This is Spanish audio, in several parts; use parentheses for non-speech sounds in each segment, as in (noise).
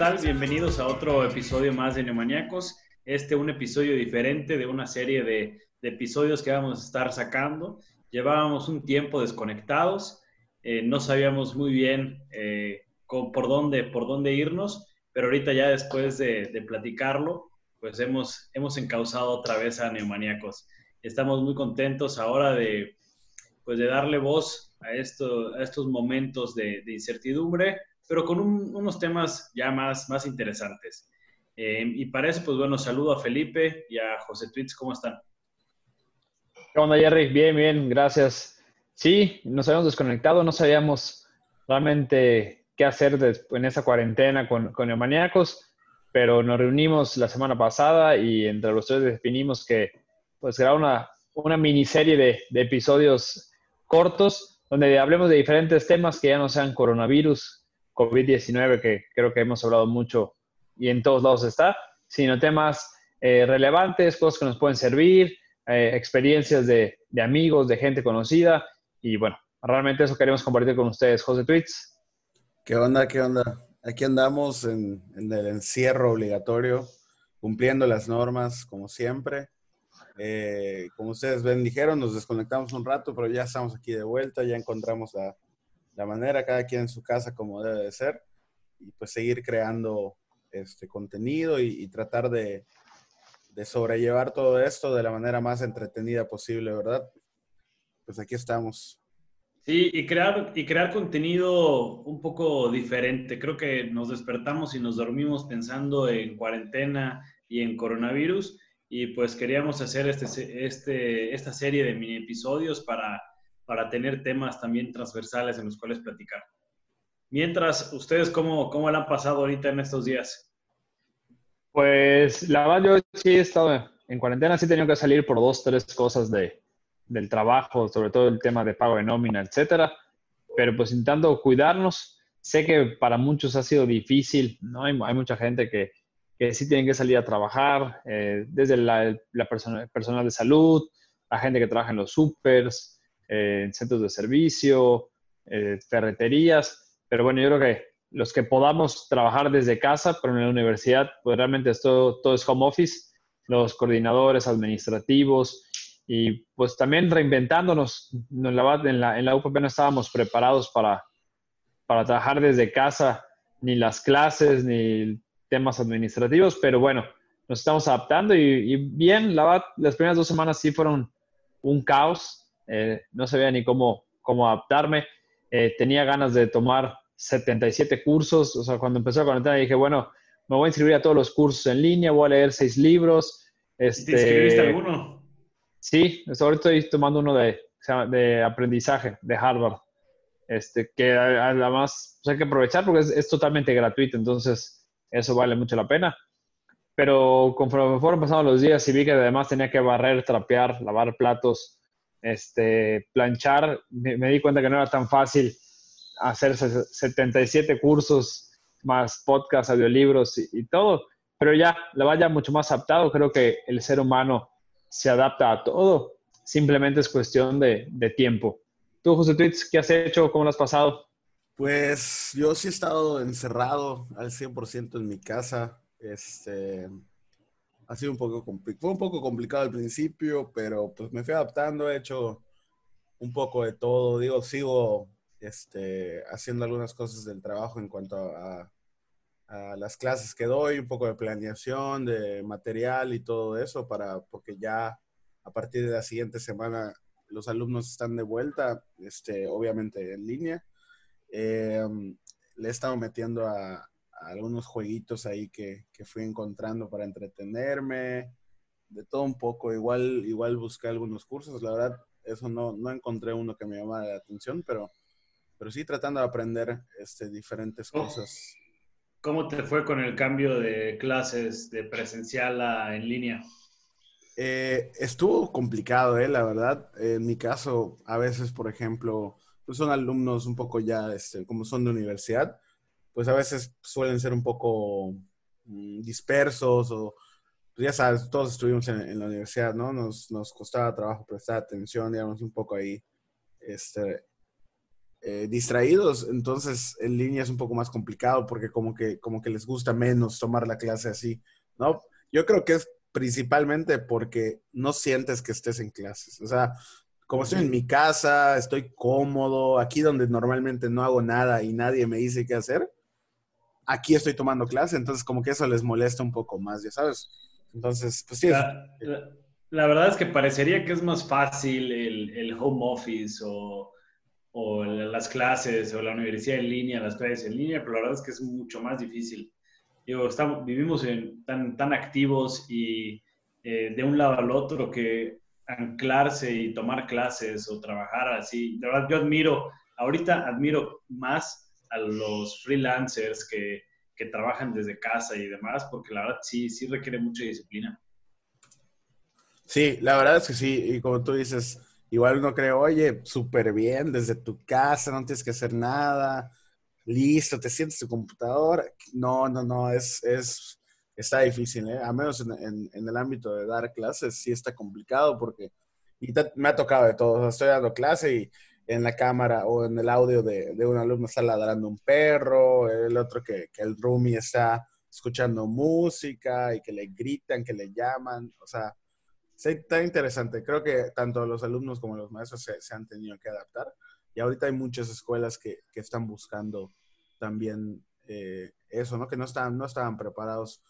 Hola, ¿qué tal? Bienvenidos a otro episodio más de Neomaniacos. Este un episodio diferente de una serie de, episodios que vamos a estar sacando. Llevábamos un tiempo desconectados, eh, no sabíamos muy bien eh, por, dónde, por dónde irnos, pero ahorita ya después de, platicarlo, pues hemos, hemos encauzado otra vez a Neomaniacos. Estamos muy contentos ahora de, pues de darle voz a estos momentos de, incertidumbre, pero con unos temas ya más, más interesantes. Eh, y para eso, pues bueno, saludo a Felipe y a José Twitz, ¿cómo están? ¿Qué onda, Jerry? Bien, bien, gracias. Sí, nos habíamos desconectado, no sabíamos realmente qué hacer en esa cuarentena con, con neomaníacos, pero nos reunimos la semana pasada y entre los tres definimos que pues era una, una miniserie de, de episodios cortos donde hablemos de diferentes temas que ya no sean coronavirus, COVID-19, que creo que hemos hablado mucho y en todos lados está, sino temas eh, relevantes, cosas que nos pueden servir, eh, experiencias de, de, amigos, de gente conocida. Y bueno, realmente eso queremos compartir con ustedes. José Tweets. ¿Qué onda? ¿Qué onda? Aquí andamos en, en el encierro obligatorio, cumpliendo las normas como siempre. Eh, como ustedes ven, dijeron, nos desconectamos un rato, pero ya estamos aquí de vuelta, ya encontramos la, la manera, cada quien en su casa como debe de ser, y pues seguir creando este contenido y, tratar de, de, sobrellevar todo esto de la manera más entretenida posible, ¿verdad? Pues aquí estamos. Sí, y crear, y crear contenido un poco diferente. Creo que nos despertamos y nos dormimos pensando en cuarentena y en coronavirus y pues queríamos hacer este, este, esta serie de mini episodios para, para tener temas también transversales en los cuales platicar. Mientras, ¿ustedes cómo, cómo la han pasado ahorita en estos días? Pues la verdad yo sí he estado en cuarentena, sí he tenido que salir por dos, tres cosas de, del trabajo, sobre todo el tema de pago de nómina, etcétera, pero pues intentando cuidarnos. Sé que para muchos ha sido difícil, ¿no? Hay, mucha gente que, que sí tienen que salir a trabajar, eh, desde la, la persona, personal de salud, la gente que trabaja en los supers, en centros de servicio, eh, ferreterías. Pero bueno, yo creo que los que podamos trabajar desde casa, pero en la universidad, pues realmente esto, todo es home office, los coordinadores administrativos y pues también reinventándonos. En la, en la, en la UPP no estábamos preparados para, para trabajar desde casa, ni las clases, ni temas administrativos, pero bueno, nos estamos adaptando y, bien, la, las primeras dos semanas sí fueron un caos, eh, no sabía ni cómo, cómo adaptarme, eh, tenía ganas de tomar 77 cursos, o sea, cuando empezó la cuarentena dije, bueno, me voy a inscribir a todos los cursos en línea, voy a leer seis libros. Este, ¿Te inscribiste alguno? Sí, ahorita estoy tomando uno de, de aprendizaje de Harvard, este, que además pues, hay que aprovechar porque es, es totalmente gratuito, entonces eso vale mucho la pena. Pero conforme fueron pasando los días y vi que además tenía que barrer, trapear, lavar platos, este, planchar, me, di cuenta que no era tan fácil hacer 77 cursos, más podcasts, audiolibros y, todo. Pero ya, la vaya mucho más adaptado. Creo que el ser humano se adapta a todo. Simplemente es cuestión de, de tiempo. Tú, José Tweets, ¿qué has hecho? ¿Cómo lo has pasado? Pues yo sí he estado encerrado al 100% en mi casa. Este, ha sido un poco. Fue un poco complicado al principio, pero pues me fui adaptando, he hecho un poco de todo. Digo, sigo este, haciendo algunas cosas del trabajo en cuanto a, a, las clases que doy, un poco de planeación, de material y todo eso, para, porque ya a partir de la siguiente semana los alumnos están de vuelta, este, obviamente en línea. Eh, le he estado metiendo a, algunos jueguitos ahí que, fui encontrando para entretenerme, de todo un poco. Igual, igual busqué algunos cursos, la verdad, eso no, no encontré uno que me llamara la atención, pero, pero sí tratando de aprender este, diferentes cosas. ¿Cómo te fue con el cambio de clases de presencial a en línea? Eh, estuvo complicado, eh, la verdad. En mi caso, a veces, por ejemplo, pues son alumnos un poco ya, este, como son de universidad, pues a veces suelen ser un poco mm, dispersos o, pues ya sabes, todos estuvimos en, la universidad, ¿no? Nos, nos, costaba trabajo prestar atención, digamos, un poco ahí, este, eh, distraídos, entonces en línea es un poco más complicado porque como que, como que les gusta menos tomar la clase así, ¿no? Yo creo que es principalmente porque no sientes que estés en clases. O sea, como estoy en mi casa, estoy cómodo, aquí donde normalmente no hago nada y nadie me dice qué hacer, aquí estoy tomando clase, entonces como que eso les molesta un poco más, ya sabes. Entonces, pues sí. La, verdad es que parecería que es más fácil el, home office o, las clases o la universidad en línea, las clases en línea, pero la verdad es que es mucho más difícil. Digo, estamos, vivimos tan activos y eh, de un lado al otro que anclarse y tomar clases o trabajar así, de verdad yo admiro, ahorita admiro más a los freelancers que, que trabajan desde casa y demás, porque la verdad sí, sí requiere mucha disciplina. Sí, la verdad es que sí, y como tú dices, igual uno cree, oye, súper bien, desde tu casa, no tienes que hacer nada, listo, te sientes tu computadora. No, no, no, es, es, está difícil, ¿eh? A menos en, en, el ámbito de dar clases, sí está complicado porque y me ha tocado de todo. estoy dando clase y en la cámara o en el audio de, de un alumno está ladrando un perro, el otro que, que el roomie está escuchando música y que le gritan, que le llaman. O sea, está interesante. Creo que tanto los alumnos como los maestros se, se han tenido que adaptar. Y ahorita hay muchas escuelas que, que están buscando también eh, eso, ¿no? Que no estaban, no estaban preparados.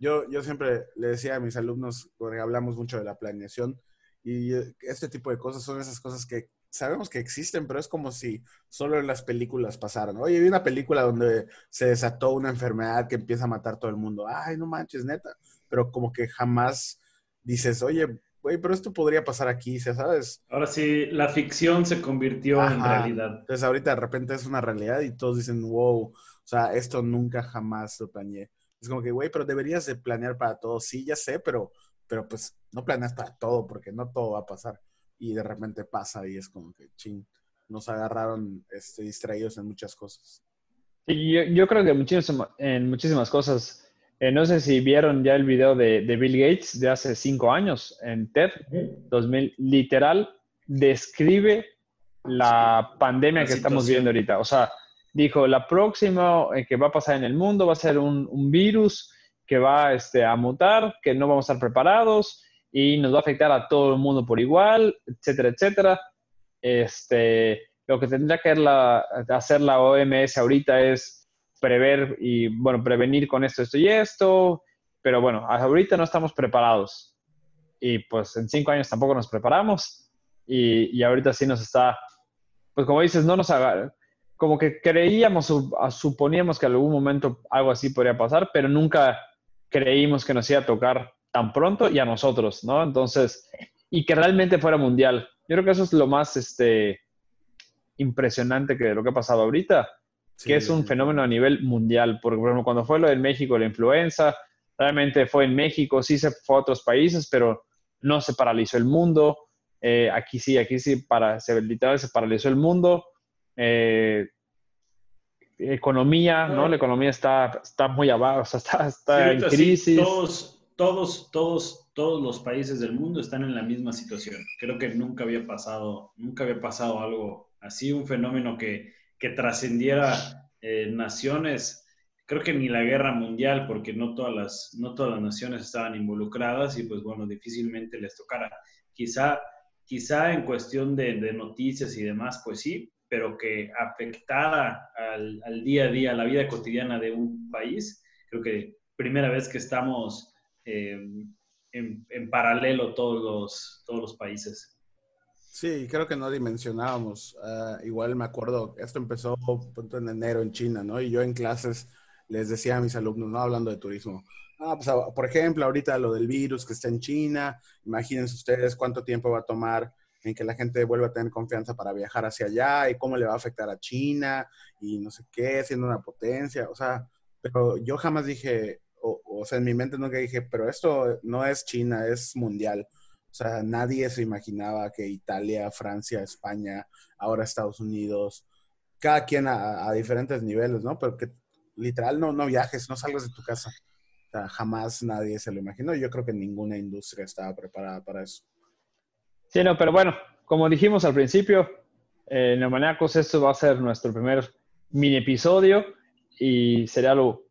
Yo, yo siempre le decía a mis alumnos, porque hablamos mucho de la planeación, y eh, este tipo de cosas son esas cosas que sabemos que existen, pero es como si solo en las películas pasaran. Oye, vi una película donde se desató una enfermedad que empieza a matar a todo el mundo. Ay, no manches, neta. Pero como que jamás dices, oye, güey, pero esto podría pasar aquí, ¿sabes? Ahora sí, la ficción se convirtió en realidad. Entonces ahorita de repente es una realidad y todos dicen, wow, o sea, esto nunca jamás lo planeé. Es como que, güey, pero deberías de planear para todo. Sí, ya sé, pero pero pues no planeas para todo porque no todo va a pasar y de repente pasa y es como que ching, nos agarraron este, distraídos en muchas cosas. Y yo, yo creo que muchísimas, en muchísimas cosas. Eh, no sé si vieron ya el video de, de, Bill Gates de hace cinco años en TED 2000, literal, describe la pandemia que estamos viendo ahorita. O sea, dijo, la próxima eh, que va a pasar en el mundo va a ser un, un virus que va este, a mutar, que no vamos a estar preparados y nos va a afectar a todo el mundo por igual, etcétera, etcétera. Este, lo que tendría que hacer la OMS ahorita es prever y, bueno, prevenir con esto, esto y esto, pero bueno, ahorita no estamos preparados y pues en cinco años tampoco nos preparamos y, y ahorita sí nos está, pues como dices, no nos haga, como que creíamos, suponíamos que en algún momento algo así podría pasar, pero nunca creímos que nos iba a tocar tan pronto y a nosotros, ¿no? Entonces, y que realmente fuera mundial. Yo creo que eso es lo más este, impresionante que de lo que ha pasado ahorita, que es un fenómeno a nivel mundial. Porque, por ejemplo, cuando fue lo del México, la influenza, realmente fue en México, sí se fue a otros países, pero no se paralizó el mundo. Eh, aquí sí, aquí sí, para, se, literal se paralizó el mundo. Eh, economía, ¿no? La economía está, está muy abajo, o sea, está, está en crisis. todos, todos, todos, todos los países del mundo están en la misma situación. Creo que nunca había pasado, nunca había pasado algo así, un fenómeno que, que trascendiera eh, naciones. Creo que ni la guerra mundial, porque no todas, las, no todas las naciones estaban involucradas y pues bueno, difícilmente les tocara. Quizá, quizá en cuestión de, de noticias y demás, pues sí, pero que afectara al, al, día a día, a la vida cotidiana de un país, creo que primera vez que estamos eh, en, en, paralelo todos los, todos los países. Sí, creo que no dimensionábamos. Uh, igual me acuerdo, esto empezó en enero en China, ¿no? Y yo en clases les decía a mis alumnos, no hablando de turismo, ah, pues, por ejemplo, ahorita lo del virus que está en China, imagínense ustedes cuánto tiempo va a tomar en que la gente vuelva a tener confianza para viajar hacia allá y cómo le va a afectar a China y no sé qué, siendo una potencia, o sea, pero yo jamás dije, o, sea, en mi mente nunca dije, pero esto no es China, es mundial. O sea, nadie se imaginaba que Italia, Francia, España, ahora Estados Unidos, cada quien a, diferentes niveles, ¿no? Pero que literal no, no viajes, no salgas de tu casa. O sea, jamás nadie se lo imaginó. Yo creo que ninguna industria estaba preparada para eso. Sí, no, pero bueno, como dijimos al principio, eh, Neomaniacos, esto va a ser nuestro primer mini episodio y sería lo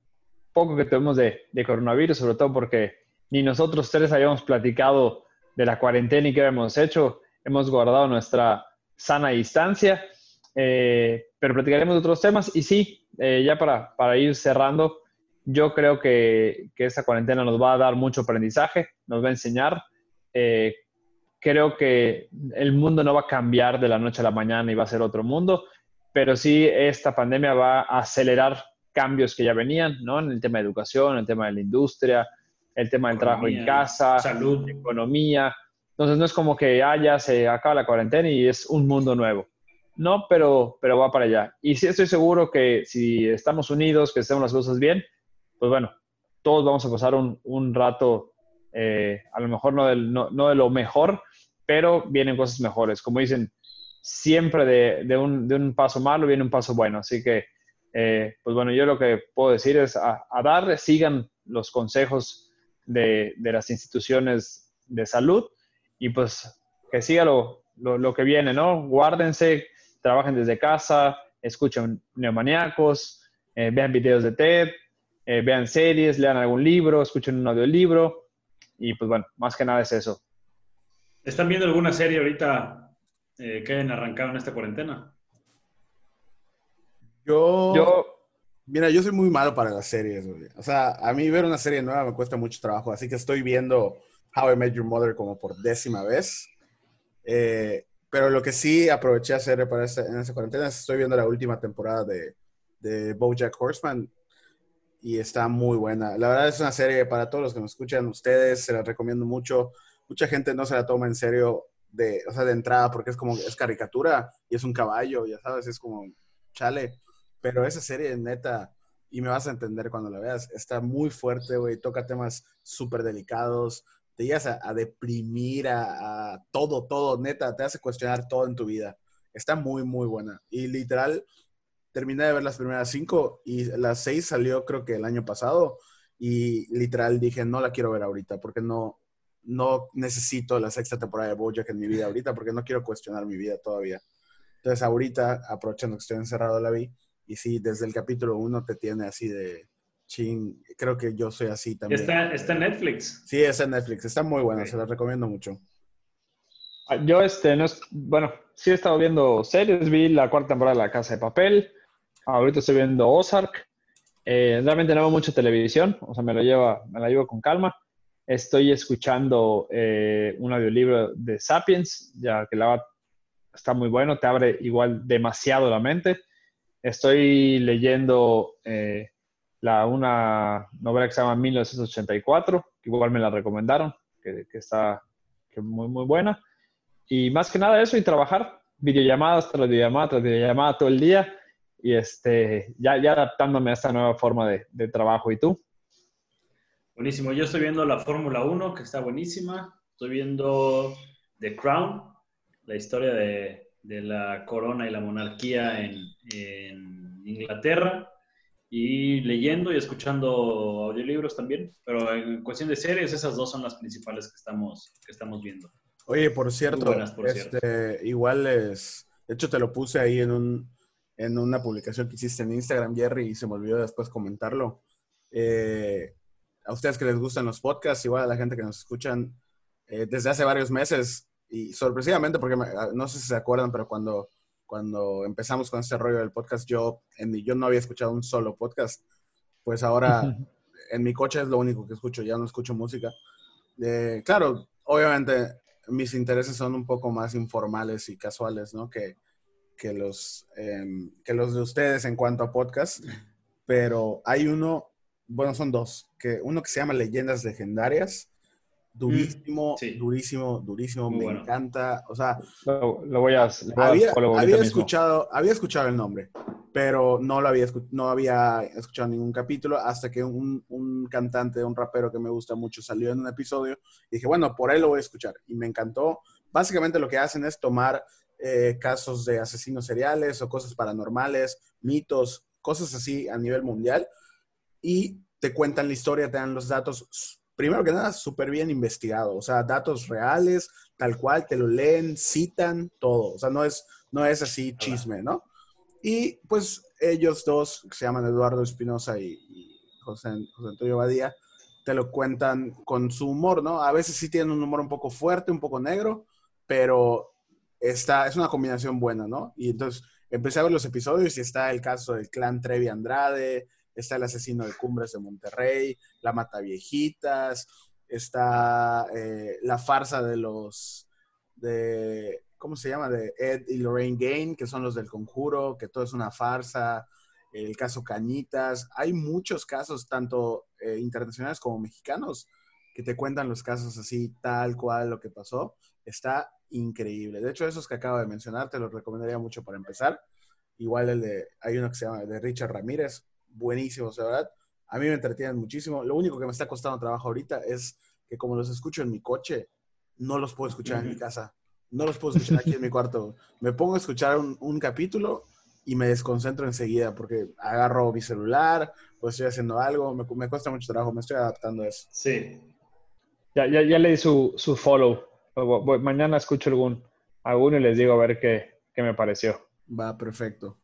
poco que tenemos de, de, coronavirus, sobre todo porque ni nosotros tres habíamos platicado de la cuarentena y qué habíamos hecho. Hemos guardado nuestra sana distancia, eh, pero platicaremos de otros temas. Y sí, eh, ya para, para, ir cerrando, yo creo que, que, esta cuarentena nos va a dar mucho aprendizaje, nos va a enseñar. Eh, creo que el mundo no va a cambiar de la noche a la mañana y va a ser otro mundo, pero sí esta pandemia va a acelerar cambios que ya venían, ¿no? En el tema de educación, en el tema de la industria, el tema del trabajo en casa, salud, economía. Entonces no es como que ah, ya se acaba la cuarentena y es un mundo nuevo. No, pero, pero va para allá. Y sí estoy seguro que si estamos unidos, que hacemos las cosas bien, pues bueno, todos vamos a pasar un, un rato, eh, a lo mejor no, del, no, no de lo mejor, pero vienen cosas mejores. Como dicen, siempre de, de, un, de, un, paso malo viene un paso bueno. Así que, eh, pues bueno, yo lo que puedo decir es a, a dar, sigan los consejos de, de, las instituciones de salud y pues que siga lo, lo, que viene, ¿no? Guárdense, trabajen desde casa, escuchen neomaniacos, eh, vean videos de TED, eh, vean series, lean algún libro, escuchen un audiolibro y pues bueno, más que nada es eso. ¿Están viendo alguna serie ahorita que hayan arrancado en esta cuarentena? Yo, yo, mira, yo soy muy malo para las series, güey. O sea, a mí ver una serie nueva me cuesta mucho trabajo, así que estoy viendo How I Met Your Mother como por décima vez. Eh, pero lo que sí aproveché a hacer para esta, en esta cuarentena es estoy viendo la última temporada de, de BoJack Horseman y está muy buena. La verdad es una serie para todos los que nos escuchan, ustedes, se la recomiendo mucho. Mucha gente no se la toma en serio de, o sea, de entrada porque es como, es caricatura y es un caballo, ya sabes, es como, chale. Pero esa serie, neta, y me vas a entender cuando la veas, está muy fuerte, güey, toca temas súper delicados, te llegas a, deprimir, a, a, todo, todo, neta, te hace cuestionar todo en tu vida. Está muy, muy buena. Y literal, terminé de ver las primeras cinco y las seis salió creo que el año pasado y literal dije, no la quiero ver ahorita porque no, no necesito la sexta temporada de Bojack en mi vida ahorita porque no quiero cuestionar mi vida todavía. Entonces ahorita, aprovechando que estoy encerrado, la vi. Y sí, desde el capítulo uno te tiene así de ching. Creo que yo soy así también. ¿Está, está en Netflix? Sí, está en Netflix. Está muy buena, okay. se la recomiendo mucho. Yo, este, no es, bueno, sí he estado viendo series. Vi la cuarta temporada de La Casa de Papel. Ahorita estoy viendo Ozark. Eh, realmente no veo mucho televisión, o sea, me, lo lleva, me la llevo con calma. Estoy escuchando eh, un audiolibro de Sapiens, ya que la está muy bueno, te abre igual demasiado la mente. Estoy leyendo eh, la, una novela que se llama 1984, que igual me la recomendaron, que, está muy, muy buena. Y más que nada eso, y trabajar, videollamadas tras videollamada tras videollamada todo el día, y este, ya, ya adaptándome a esta nueva forma de, de trabajo. ¿Y tú? Buenísimo. Yo estoy viendo la Fórmula 1, que está buenísima. Estoy viendo The Crown, la historia de, de la corona y la monarquía en, en, Inglaterra. Y leyendo y escuchando audiolibros también. Pero en cuestión de series, esas dos son las principales que estamos, que estamos viendo. Oye, por cierto, buenas, por este, cierto. igual es... De hecho, te lo puse ahí en, un, en una publicación que hiciste en Instagram, Jerry, y se me olvidó después comentarlo. Eh, a ustedes que les gustan los podcasts, igual a la gente que nos escuchan eh, desde hace varios meses y sorpresivamente, porque me, no sé si se acuerdan, pero cuando, cuando empezamos con este rollo del podcast, yo, en mi, yo no había escuchado un solo podcast, pues ahora (laughs) en mi coche es lo único que escucho, ya no escucho música. Eh, claro, obviamente mis intereses son un poco más informales y casuales, ¿no? Que, que, los, eh, que los de ustedes en cuanto a podcast, pero hay uno bueno, son dos, que uno que se llama Leyendas Legendarias, durísimo, mm, sí. durísimo, durísimo, Muy me bueno. encanta, o sea, lo, lo voy a, lo voy había, a había escuchado, había escuchado el nombre, pero no lo había, no había escuchado ningún capítulo hasta que un, un, cantante, un rapero que me gusta mucho salió en un episodio y dije, bueno, por él lo voy a escuchar y me encantó. Básicamente lo que hacen es tomar eh, casos de asesinos seriales o cosas paranormales, mitos, cosas así a nivel mundial y te cuentan la historia, te dan los datos primero que nada, súper bien investigado, o sea, datos reales, tal cual, te lo leen, citan, todo, o sea, no es, no es así chisme, ¿no? Y pues ellos dos, que se llaman Eduardo Espinosa y, José, José Antonio Badía, te lo cuentan con su humor, ¿no? A veces sí tienen un humor un poco fuerte, un poco negro, pero está, es una combinación buena, ¿no? Y entonces empecé a ver los episodios y está el caso del clan Trevi Andrade, está el asesino de Cumbres de Monterrey, la Mata Viejitas, está eh, la farsa de los, de, ¿cómo se llama? De Ed y Lorraine Gain, que son los del conjuro, que todo es una farsa, el caso Cañitas, hay muchos casos, tanto eh, internacionales como mexicanos, que te cuentan los casos así, tal cual, lo que pasó. Está increíble. De hecho, esos que acabo de mencionar, te los recomendaría mucho para empezar. Igual el de, hay uno que se llama de Richard Ramírez, buenísimo, de verdad. A mí me entretienen muchísimo. Lo único que me está costando trabajo ahorita es que como los escucho en mi coche, no los puedo escuchar en mi casa. No los puedo escuchar aquí en mi cuarto. Me pongo a escuchar un, capítulo y me desconcentro enseguida porque agarro mi celular o estoy haciendo algo. Me, me cuesta mucho trabajo. Me estoy adaptando a eso. Sí. Ya, ya, ya le di su, su follow. Mañana escucho algún, alguno y les digo a ver qué, qué me pareció. Va, perfecto.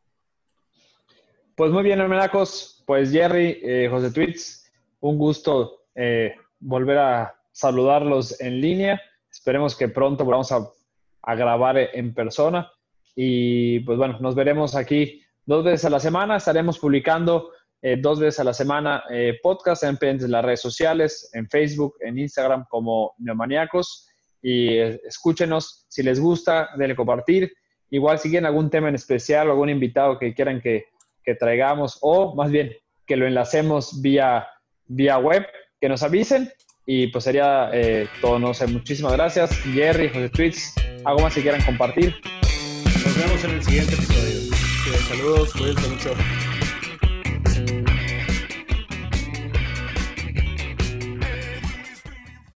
Pues muy bien, hermanacos. Pues Jerry, eh, José Tweets, un gusto eh, volver a saludarlos en línea. Esperemos que pronto volvamos a, grabar en persona. Y pues bueno, nos veremos aquí dos veces a la semana. Estaremos publicando eh, dos veces a la semana podcast en las redes sociales, en Facebook, en Instagram como Neomaniacos. Y escúchenos si les gusta, denle compartir. Igual si quieren algún tema en especial o algún invitado que quieran que que traigamos o más bien que lo enlacemos vía, vía web, que nos avisen y pues sería eh, todo. No sé, muchísimas gracias. Jerry, José Tweets, algo más que quieran compartir. Nos vemos en el siguiente episodio. saludos, cuídense mucho.